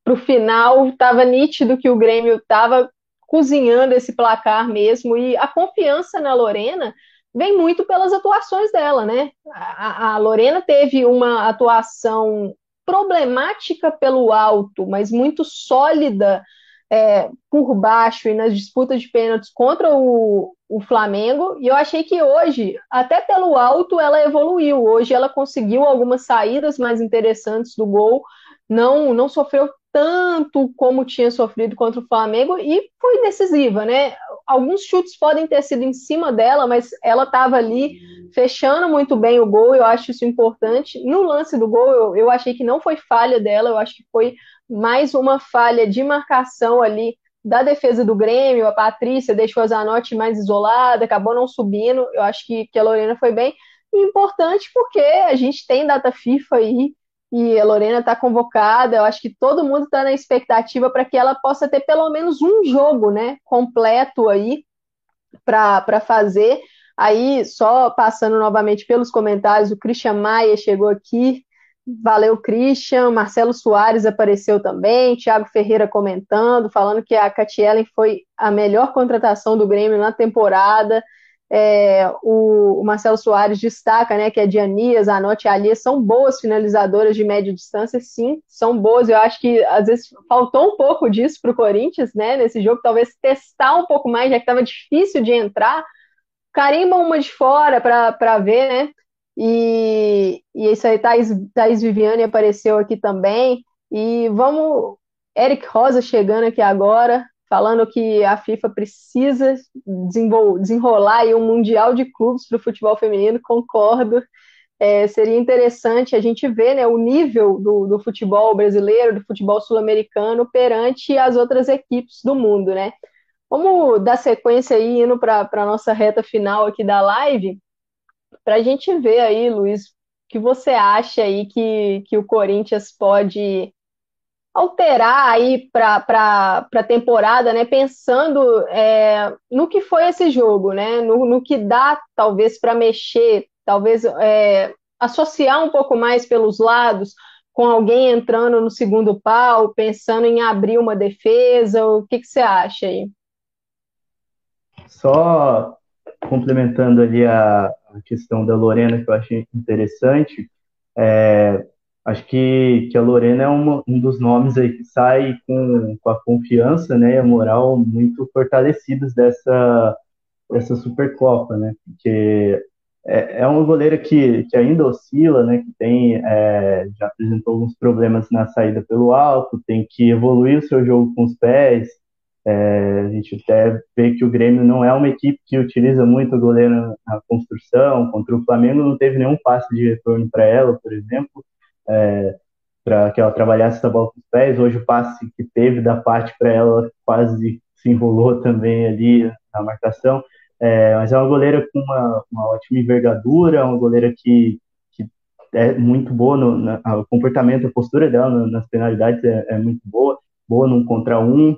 para o final, estava nítido que o Grêmio estava cozinhando esse placar mesmo. E a confiança na Lorena vem muito pelas atuações dela, né? A, a Lorena teve uma atuação problemática pelo alto, mas muito sólida é, por baixo e nas disputas de pênaltis contra o, o Flamengo. E eu achei que hoje, até pelo alto, ela evoluiu. Hoje ela conseguiu algumas saídas mais interessantes do gol, não, não sofreu tanto como tinha sofrido contra o Flamengo e foi decisiva, né? Alguns chutes podem ter sido em cima dela, mas ela estava ali fechando muito bem o gol, eu acho isso importante. No lance do gol, eu, eu achei que não foi falha dela, eu acho que foi mais uma falha de marcação ali da defesa do Grêmio. A Patrícia deixou a Zanotti mais isolada, acabou não subindo. Eu acho que, que a Lorena foi bem. E importante porque a gente tem data FIFA aí e a Lorena está convocada. Eu acho que todo mundo está na expectativa para que ela possa ter pelo menos um jogo, né, completo aí para fazer. Aí, só passando novamente pelos comentários, o Christian Maia chegou aqui. Valeu, Christian. Marcelo Soares apareceu também. Thiago Ferreira comentando, falando que a Catielen foi a melhor contratação do Grêmio na temporada. É, o, Marcelo Soares destaca né, que a Dianias, a Note e a Alia são boas finalizadoras de média distância, sim, são boas. Eu acho que às vezes faltou um pouco disso para o Corinthians, né? Nesse jogo, talvez testar um pouco mais, já que estava difícil de entrar. Carimba uma de fora para ver, né? E, e isso aí, Thaís Viviane apareceu aqui também. E vamos, Eric Rosa chegando aqui agora, falando que a FIFA precisa desenrolar aí um mundial de clubes para o futebol feminino, concordo. É, seria interessante a gente ver né, o nível do, do futebol brasileiro, do futebol sul-americano perante as outras equipes do mundo, né? Vamos dar sequência aí, indo para a nossa reta final aqui da live, para a gente ver aí, Luiz, o que você acha aí que, que o Corinthians pode alterar aí para a temporada, né? Pensando é, no que foi esse jogo, né? No, no que dá, talvez, para mexer, talvez é, associar um pouco mais pelos lados, com alguém entrando no segundo pau, pensando em abrir uma defesa. O que, que você acha aí? Só complementando ali a, a questão da Lorena, que eu achei interessante, é, acho que, que a Lorena é uma, um dos nomes aí que sai com, com a confiança né, e a moral muito fortalecidos dessa, dessa Supercopa, né? Porque é, é uma goleira que, que ainda oscila, né? Que tem, é, já apresentou alguns problemas na saída pelo alto, tem que evoluir o seu jogo com os pés, é, a gente até vê que o Grêmio não é uma equipe que utiliza muito o goleiro na construção. Contra o Flamengo não teve nenhum passe de retorno para ela, por exemplo, é, para que ela trabalhasse essa bola com os pés. Hoje o passe que teve da parte para ela quase se enrolou também ali na marcação. É, mas é uma goleira com uma, uma ótima envergadura, uma goleira que, que é muito boa no na, o comportamento, a postura dela nas penalidades é, é muito boa, boa num contra um,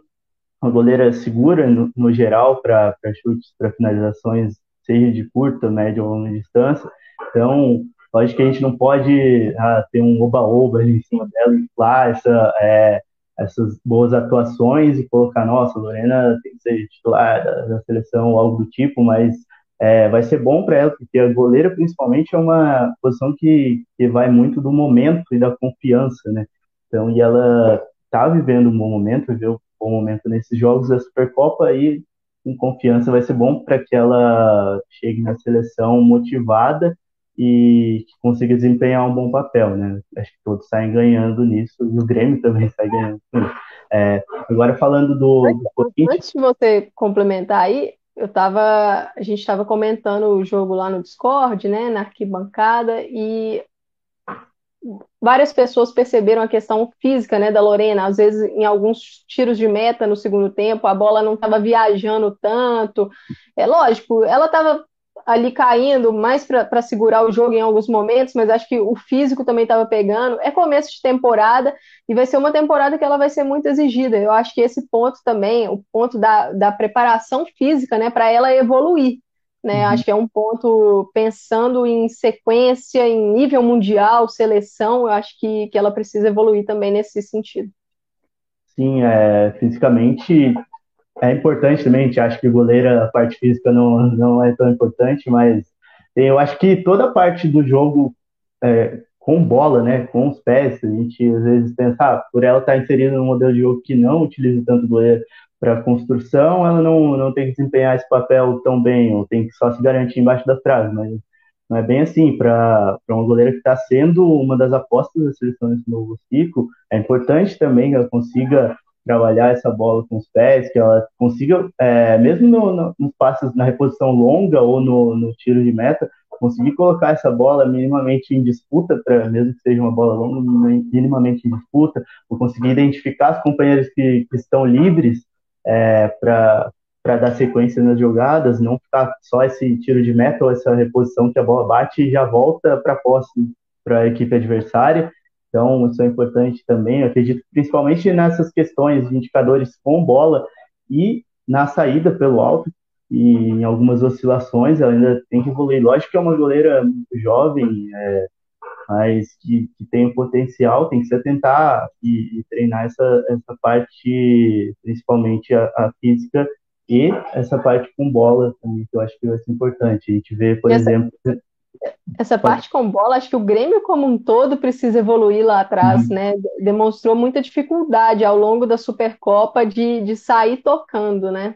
uma goleira segura no, no geral para chutes, para finalizações, seja de curta, média ou longa distância. Então, lógico que a gente não pode ah, ter um oba-oba em cima dela, inflar essa, é, essas boas atuações e colocar, nossa, a Lorena tem que ser titular da, da seleção algo do tipo, mas é, vai ser bom para ela, porque a goleira, principalmente, é uma posição que, que vai muito do momento e da confiança, né? Então, e ela está vivendo um bom momento, viveu bom momento nesses jogos da Supercopa e com confiança vai ser bom para que ela chegue na seleção motivada e que consiga desempenhar um bom papel, né? Acho que todos saem ganhando nisso e o Grêmio também sai ganhando. É, agora falando do, antes, do Corinthians... antes de você complementar aí, eu tava, a gente estava comentando o jogo lá no Discord, né, na arquibancada e várias pessoas perceberam a questão física, né, da Lorena. Às vezes, em alguns tiros de meta no segundo tempo, a bola não estava viajando tanto. É lógico, ela estava ali caindo mais para segurar o jogo em alguns momentos, mas acho que o físico também estava pegando. É começo de temporada e vai ser uma temporada que ela vai ser muito exigida. Eu acho que esse ponto também, o ponto da, da preparação física, né, para ela evoluir. Né? Uhum. Acho que é um ponto, pensando em sequência, em nível mundial, seleção, eu acho que, que ela precisa evoluir também nesse sentido. Sim, é, fisicamente é importante também, a gente acha que goleira, a parte física não, não é tão importante, mas eu acho que toda a parte do jogo é, com bola, né, com os pés, a gente às vezes pensa, ah, por ela estar inserida num modelo de jogo que não utiliza tanto goleiro, para construção, ela não, não tem que desempenhar esse papel tão bem, ou tem que só se garantir embaixo das traves, mas não é bem assim. Para uma goleira que está sendo uma das apostas da seleção nesse novo ciclo, é importante também que ela consiga trabalhar essa bola com os pés, que ela consiga, é, mesmo no, no, nos passes na reposição longa ou no, no tiro de meta, conseguir colocar essa bola minimamente em disputa, pra, mesmo que seja uma bola longa, minimamente em disputa, ou conseguir identificar os companheiros que, que estão livres é, para dar sequência nas jogadas, não ficar só esse tiro de meta ou essa reposição que a bola bate e já volta para a posse para a equipe adversária. Então, isso é importante também. Eu acredito principalmente nessas questões de indicadores com bola e na saída pelo alto e em algumas oscilações ela ainda tem que evoluir. Lógico que é uma goleira jovem, é, mas que, que tem o potencial, tem que se atentar e, e treinar essa, essa parte, principalmente a, a, física e essa parte com bola também, que eu acho que vai ser importante. A gente vê, por essa, exemplo. Essa parte com bola, acho que o Grêmio como um todo precisa evoluir lá atrás, uhum. né? Demonstrou muita dificuldade ao longo da Supercopa de, de sair tocando, né?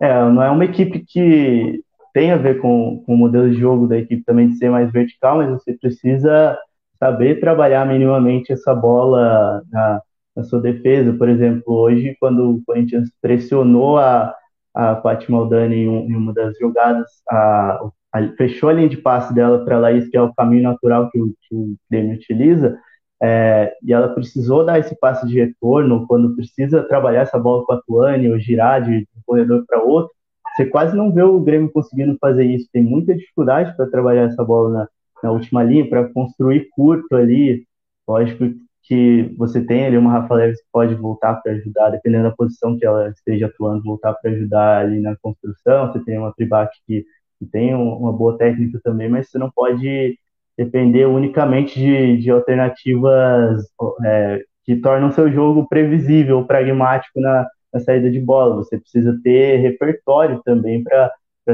É, não é uma equipe que tem a ver com, com o modelo de jogo da equipe também de ser mais vertical, mas você precisa saber trabalhar minimamente essa bola na, na sua defesa. Por exemplo, hoje, quando o Corinthians pressionou a, a Fátima Aldani em, um, em uma das jogadas, a, a, fechou a linha de passe dela para a Laís, que é o caminho natural que o, que o Grêmio utiliza, é, e ela precisou dar esse passe de retorno, quando precisa trabalhar essa bola com a Tuane ou girar de um corredor para outro, você quase não vê o Grêmio conseguindo fazer isso. Tem muita dificuldade para trabalhar essa bola na, na última linha, para construir curto ali. Lógico que você tem ali uma Rafa Leves que pode voltar para ajudar, dependendo da posição que ela esteja atuando, voltar para ajudar ali na construção. Você tem uma Tribac que, que tem uma boa técnica também, mas você não pode depender unicamente de, de alternativas é, que tornam seu jogo previsível, pragmático na, na, saída de bola. Você precisa ter repertório também para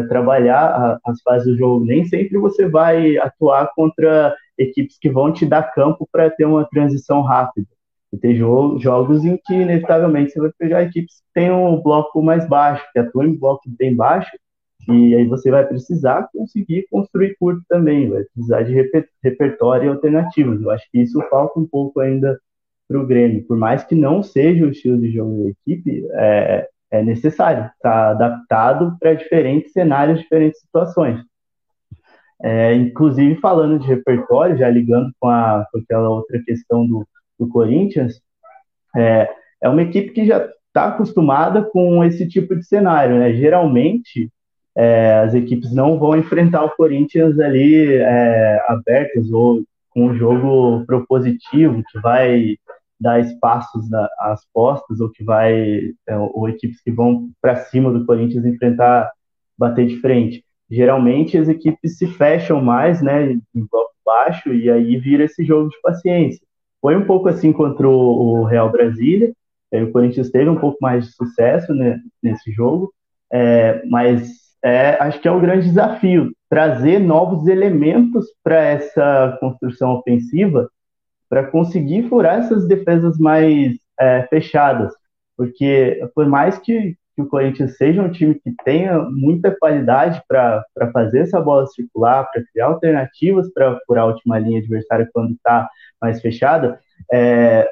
trabalhar as fases do jogo. Nem sempre você vai atuar contra equipes que vão te dar campo para ter uma transição rápida. Você tem jo jogos em que, inevitavelmente, você vai pegar equipes que têm um bloco mais baixo, que atuam em bloco bem baixo, e aí você vai precisar conseguir construir curto também, vai precisar de reper repertório e alternativas. Eu acho que isso falta um pouco ainda para o Grêmio. Por mais que não seja o estilo de jogo da equipe, é, é necessário estar tá adaptado para diferentes cenários, diferentes situações. É, inclusive, falando de repertório, já ligando com, a, com aquela outra questão do, do Corinthians, é, é uma equipe que já está acostumada com esse tipo de cenário. Né? Geralmente, é, as equipes não vão enfrentar o Corinthians ali é, abertas ou com um jogo propositivo que vai dar espaços às postas ou que vai é, ou equipes que vão para cima do Corinthians enfrentar bater de frente. Geralmente as equipes se fecham mais, né, em bloco baixo e aí vira esse jogo de paciência. Foi um pouco assim contra o Real Brasília. O Corinthians teve um pouco mais de sucesso né, nesse jogo, é, mas é, acho que é um grande desafio trazer novos elementos para essa construção ofensiva para conseguir furar essas defesas mais é, fechadas. Porque, por mais que, que, o Corinthians seja um time que tenha muita qualidade para fazer essa bola circular, para criar alternativas para furar a última linha adversária quando está mais fechada, é,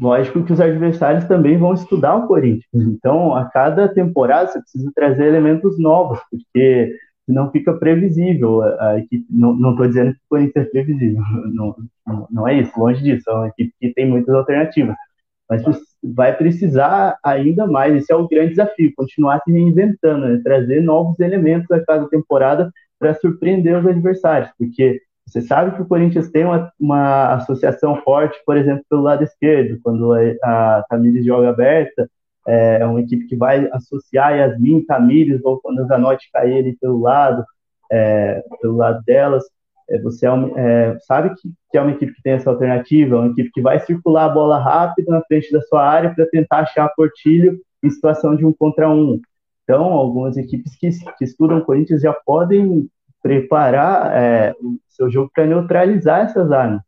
lógico que os adversários também vão estudar o Corinthians. Então, a cada temporada você precisa trazer elementos novos, porque senão fica previsível. A equipe, não estou dizendo que o Corinthians é previsível, não, não, não, é isso, longe disso. É uma equipe que tem muitas alternativas. Mas vai precisar ainda mais, esse é o grande desafio, continuar se reinventando, né? trazer novos elementos a cada temporada para surpreender os adversários, porque você sabe que o Corinthians tem uma, uma associação forte, por exemplo, pelo lado esquerdo, quando a, a Tamires joga aberta, é, é uma equipe que vai associar Yasmin, Tamires, ou quando a Zanotti cair ali pelo lado, é, pelo lado delas. É, você é, é, sabe que, que, é uma equipe que tem essa alternativa, é uma equipe que vai circular a bola rápido na frente da sua área para tentar achar Portilho em situação de um contra um. Então, algumas equipes que, que estudam Corinthians já podem preparar é, o seu jogo para neutralizar essas armas.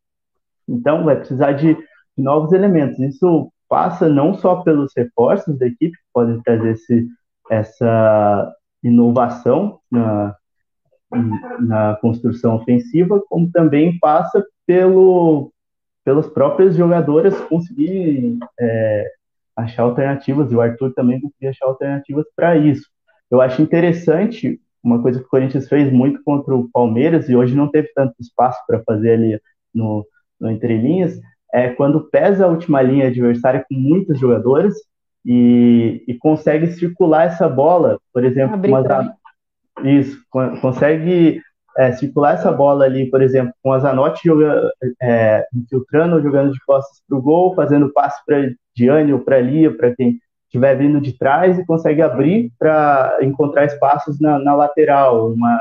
Então, vai precisar de novos elementos. Isso passa não só pelos reforços da equipe, que podem trazer esse, essa inovação na, na construção ofensiva, como também passa pelo, pelas próprias jogadoras conseguirem é, achar alternativas, e o Arthur também conseguir achar alternativas para isso. Eu acho interessante uma coisa que o Corinthians fez muito contra o Palmeiras e hoje não teve tanto espaço para fazer ali no, no entrelinhas, é quando pesa a última linha adversária com muitos jogadores e, e consegue circular essa bola, por exemplo, com as, isso, consegue é, circular essa bola ali, por exemplo, com a Zanotti joga, é, infiltrando, jogando de costas para o gol, fazendo passe para Diane ou para Lia, para quem estiver vindo de trás e consegue abrir para encontrar espaços na, na, lateral, uma,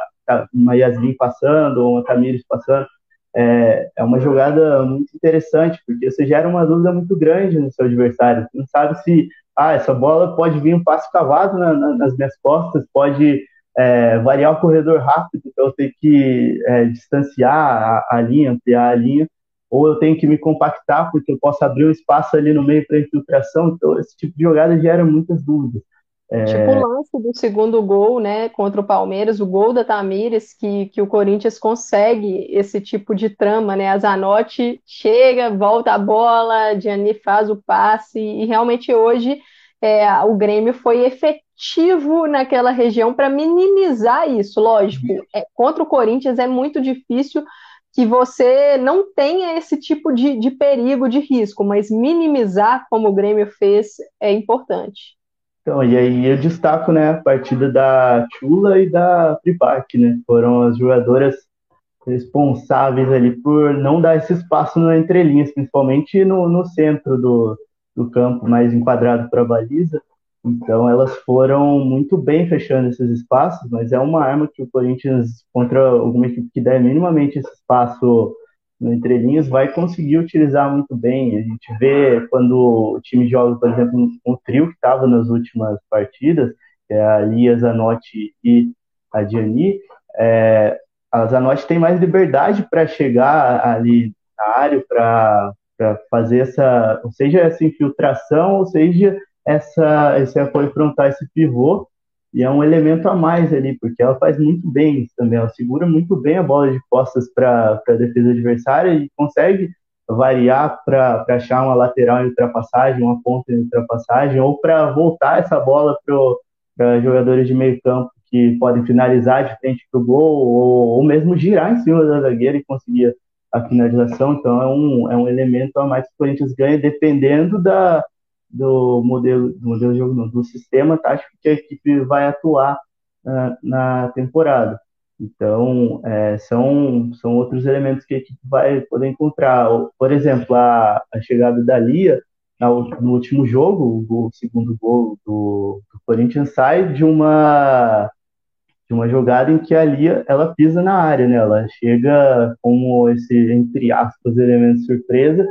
uma Yasmin passando, ou uma Tamires passando. É, é uma jogada muito interessante, porque você gera uma dúvida muito grande no seu adversário. Você não sabe se ah, essa bola pode vir um passo cavado na, na, nas minhas costas, pode é, variar o corredor rápido, então eu tenho que é, distanciar a, a linha, ampliar a linha ou eu tenho que me compactar porque eu posso abrir um espaço ali no meio para infiltração. Então, esse tipo de jogada gera muitas dúvidas. É... Tipo o lance do segundo gol, né, contra o Palmeiras, o gol da Tamires, que, que o Corinthians consegue esse tipo de trama, né, a Zanotti chega, volta a bola, Gianni faz o passe, e realmente hoje é, o Grêmio foi efetivo naquela região para minimizar isso, lógico, é, contra o Corinthians é muito difícil que você não tenha esse tipo de, de perigo, de risco, mas minimizar, como o Grêmio fez, é importante. Então, e aí eu destaco, né, a partida da Chula e da Pripac, né, foram as jogadoras responsáveis ali por não dar esse espaço na entrelinhas, principalmente no, no centro do, do campo, mais enquadrado para a baliza. Então elas foram muito bem fechando esses espaços, mas é uma arma que o Corinthians, contra alguma equipe que der minimamente esse espaço no entrelinhas, vai conseguir utilizar muito bem. A gente vê quando o time joga, por exemplo, um trio que estava nas últimas partidas, é a Lia Zanotti e a Diani, é, a Zanotti tem mais liberdade para chegar ali na área, para fazer essa, ou seja, essa infiltração, ou seja, essa, esse apoio frontal, esse pivô, e é um elemento a mais ali, porque ela faz muito bem isso também, ela segura muito bem a bola de costas para a defesa adversária e consegue variar para achar uma lateral em ultrapassagem, uma ponta em ultrapassagem, ou para voltar essa bola para jogadores de meio campo que podem finalizar de frente para o gol, ou, ou mesmo girar em cima da zagueira e conseguir a finalização. Então é um, é um elemento a mais que o Corinthians ganha, dependendo da, do modelo, do modelo de jogo, não, do sistema tático que a equipe vai atuar uh, na temporada. Então, é, são, são outros elementos que a equipe vai poder encontrar. Por exemplo, a, a chegada da Lia no último jogo, o, segundo gol do, do, Corinthians sai de uma de uma jogada em que a Lia ela pisa na área, né? Ela chega como esse entre aspas elemento surpresa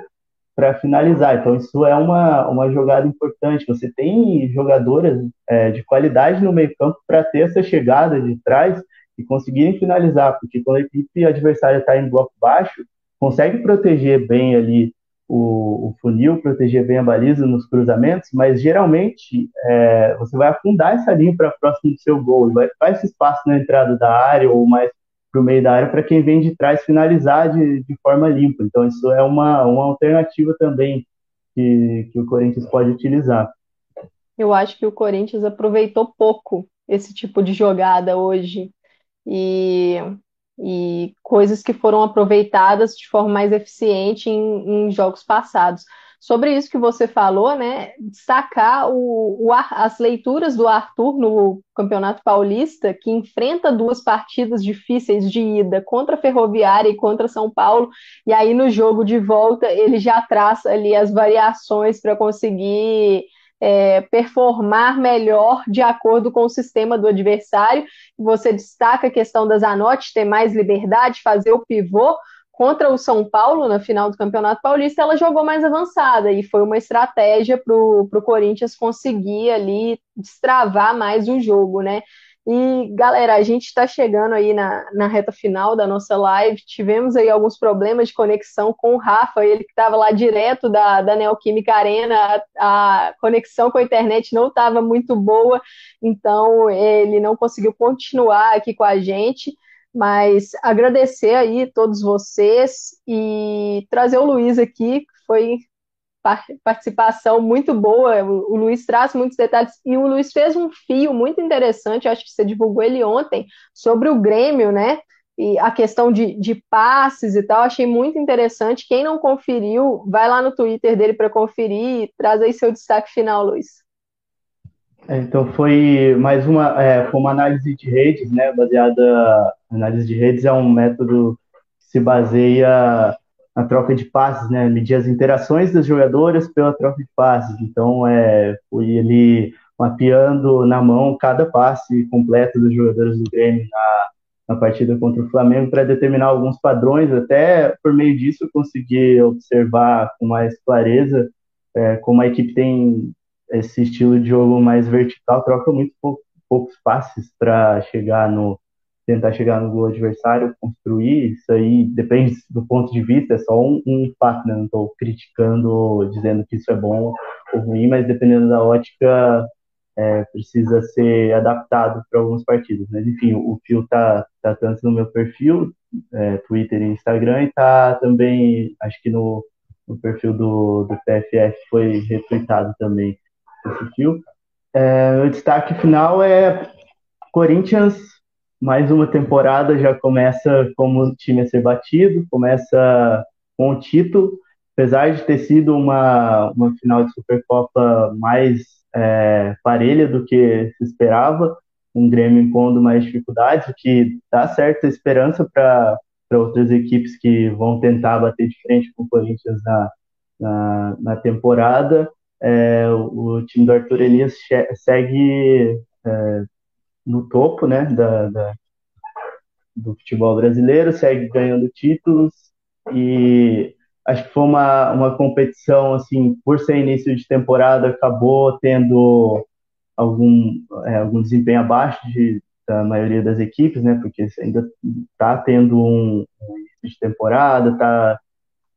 para finalizar. Então, isso é uma, uma jogada importante. Você tem jogadoras é, de qualidade no meio-campo para ter essa chegada de trás e conseguirem finalizar, porque quando a equipe adversária está em bloco baixo, consegue proteger bem ali o, o, funil, proteger bem a baliza nos cruzamentos, mas geralmente é, você vai afundar essa linha para próximo do seu gol, vai ficar esse espaço na entrada da área ou mais para o meio da área para quem vem de trás finalizar de, de forma limpa. Então, isso é uma, uma alternativa também que, que o Corinthians pode utilizar. Eu acho que o Corinthians aproveitou pouco esse tipo de jogada hoje. E, e coisas que foram aproveitadas de forma mais eficiente em, em jogos passados sobre isso que você falou, né? Destacar o, o, as leituras do Arthur no Campeonato Paulista, que enfrenta duas partidas difíceis de ida contra a Ferroviária e contra São Paulo, e aí no jogo de volta ele já traça ali as variações para conseguir é, performar melhor de acordo com o sistema do adversário. Você destaca a questão das anotes, ter mais liberdade, fazer o pivô contra o São Paulo na final do Campeonato Paulista, ela jogou mais avançada e foi uma estratégia para o Corinthians conseguir ali destravar mais o jogo, né? E galera, a gente está chegando aí na, na reta final da nossa live. Tivemos aí alguns problemas de conexão com o Rafa, ele que estava lá direto da, da Neoquímica Arena, a, a conexão com a internet não estava muito boa, então ele não conseguiu continuar aqui com a gente. Mas agradecer aí todos vocês e trazer o Luiz aqui, que foi participação muito boa. O Luiz traz muitos detalhes e o Luiz fez um fio muito interessante, acho que você divulgou ele ontem, sobre o Grêmio, né? E a questão de, de passes e tal, achei muito interessante. Quem não conferiu, vai lá no Twitter dele para conferir e traz aí seu destaque final, Luiz. É, então foi mais uma, é, foi uma análise de redes, né, baseada, análise de redes é um método que se baseia na troca de passes, né, medir as interações das jogadoras pela troca de passes, então é, foi ele mapeando na mão cada passe completo dos jogadores do Grêmio na, na partida contra o Flamengo para determinar alguns padrões, até por meio disso eu consegui observar com mais clareza é, como a equipe tem esse estilo de jogo mais vertical troca muito pouco, poucos passes para chegar no tentar chegar no gol adversário, construir, isso aí depende do ponto de vista, é só um, um né? não estou criticando, dizendo que isso é bom ou ruim, mas dependendo da ótica, é, precisa ser adaptado para alguns partidos. Mas, enfim, o fio está tá tanto no meu perfil, é, Twitter e Instagram, e está também, acho que no, no perfil do, do PFF foi retweetado também fio. É, o destaque final é Corinthians, mais uma temporada já começa como time a ser batido, começa com o título, apesar de ter sido uma, uma final de Supercopa mais é, parelha do que se esperava, um Grêmio impondo mais dificuldades, o que dá certa esperança para outras equipes que vão tentar bater de frente com o Corinthians na, na, na temporada. É, o, time do Arthur Elias segue é, no topo né, da, da, do futebol brasileiro, segue ganhando títulos e acho que foi uma, uma competição, assim, por ser início de temporada, acabou tendo algum, é, algum desempenho abaixo de, da maioria das equipes, né, porque ainda está tendo um, um, início de temporada, tá,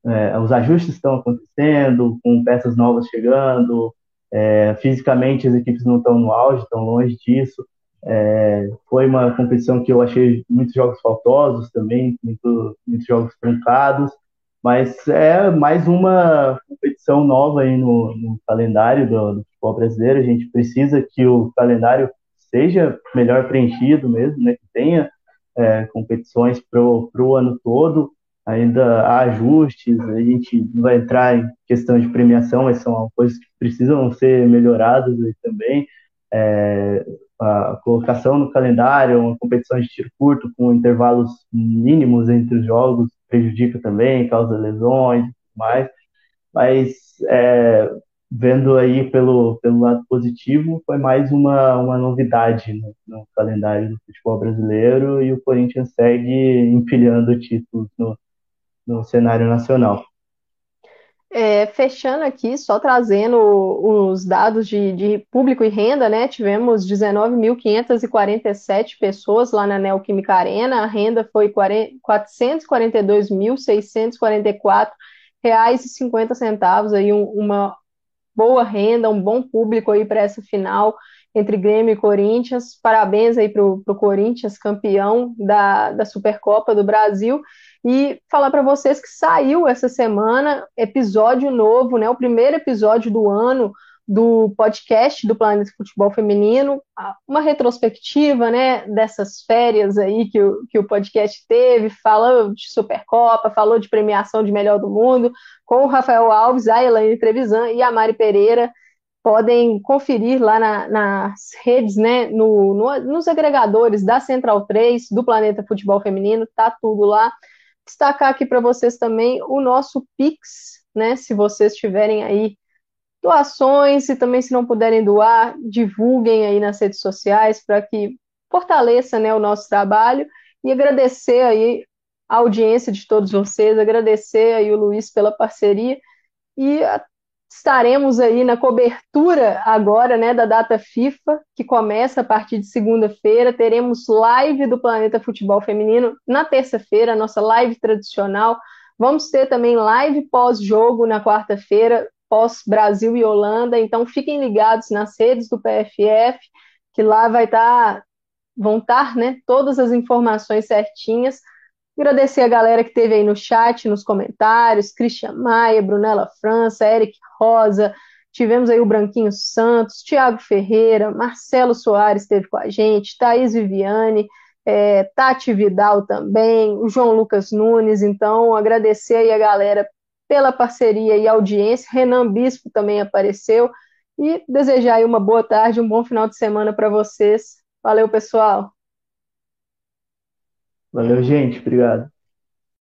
é, os ajustes estão acontecendo, com peças novas chegando, é, fisicamente as equipes não estão no auge, estão longe disso, é, foi uma competição que eu achei muitos jogos faltosos também, muito, muitos jogos truncados, mas é mais uma competição nova aí no, no calendário do, do, futebol brasileiro. A gente precisa que o calendário seja melhor preenchido mesmo, né? que tenha é, competições para o ano todo. Ainda há ajustes, a gente vai entrar em questão de premiação, mas são coisas que precisam ser melhoradas também. É, a colocação no calendário, uma competição de tiro curto com intervalos mínimos entre os jogos, prejudica também, causa lesões e tudo mais. Mas é, vendo aí pelo, pelo lado positivo, foi mais uma, uma novidade no, no, calendário do futebol brasileiro e o Corinthians segue empilhando títulos no, no cenário nacional. É, fechando aqui, só trazendo os dados de, de público e renda, né? Tivemos 19.547 pessoas lá na Neoquímica Arena, a renda foi 442.644 reais e 50 centavos, aí um, uma boa renda, um bom público aí para essa final entre Grêmio e Corinthians. Parabéns aí para o Corinthians, campeão da, da Supercopa do Brasil e falar para vocês que saiu essa semana episódio novo, né? O primeiro episódio do ano do podcast do Planeta Futebol Feminino, uma retrospectiva, né, dessas férias aí que o, que o podcast teve, falou de Supercopa, falou de premiação de melhor do mundo, com o Rafael Alves, a Elaine Trevisan e a Mari Pereira, podem conferir lá na, nas redes, né, no, no, nos agregadores da Central 3, do Planeta Futebol Feminino, tá tudo lá destacar aqui para vocês também o nosso Pix, né? Se vocês tiverem aí doações e também se não puderem doar, divulguem aí nas redes sociais para que fortaleça, né, o nosso trabalho e agradecer aí a audiência de todos vocês, agradecer aí o Luiz pela parceria e estaremos aí na cobertura agora, né, da data FIFA, que começa a partir de segunda-feira. Teremos live do Planeta Futebol Feminino na terça-feira, nossa live tradicional. Vamos ter também live pós-jogo na quarta-feira, pós-Brasil e Holanda. Então fiquem ligados nas redes do PFF, que lá vai estar tá, vão estar, né, todas as informações certinhas Agradecer a galera que teve aí no chat, nos comentários, Christian Maia, Brunella França, Eric Rosa, tivemos aí o Branquinho Santos, Tiago Ferreira, Marcelo Soares esteve com a gente, Thaís Viviane, é, Tati Vidal também, o João Lucas Nunes, então agradecer aí a galera pela parceria e audiência, Renan Bispo também apareceu, e desejar aí uma boa tarde, um bom final de semana para vocês. Valeu, pessoal! Valeu, gente. Obrigado.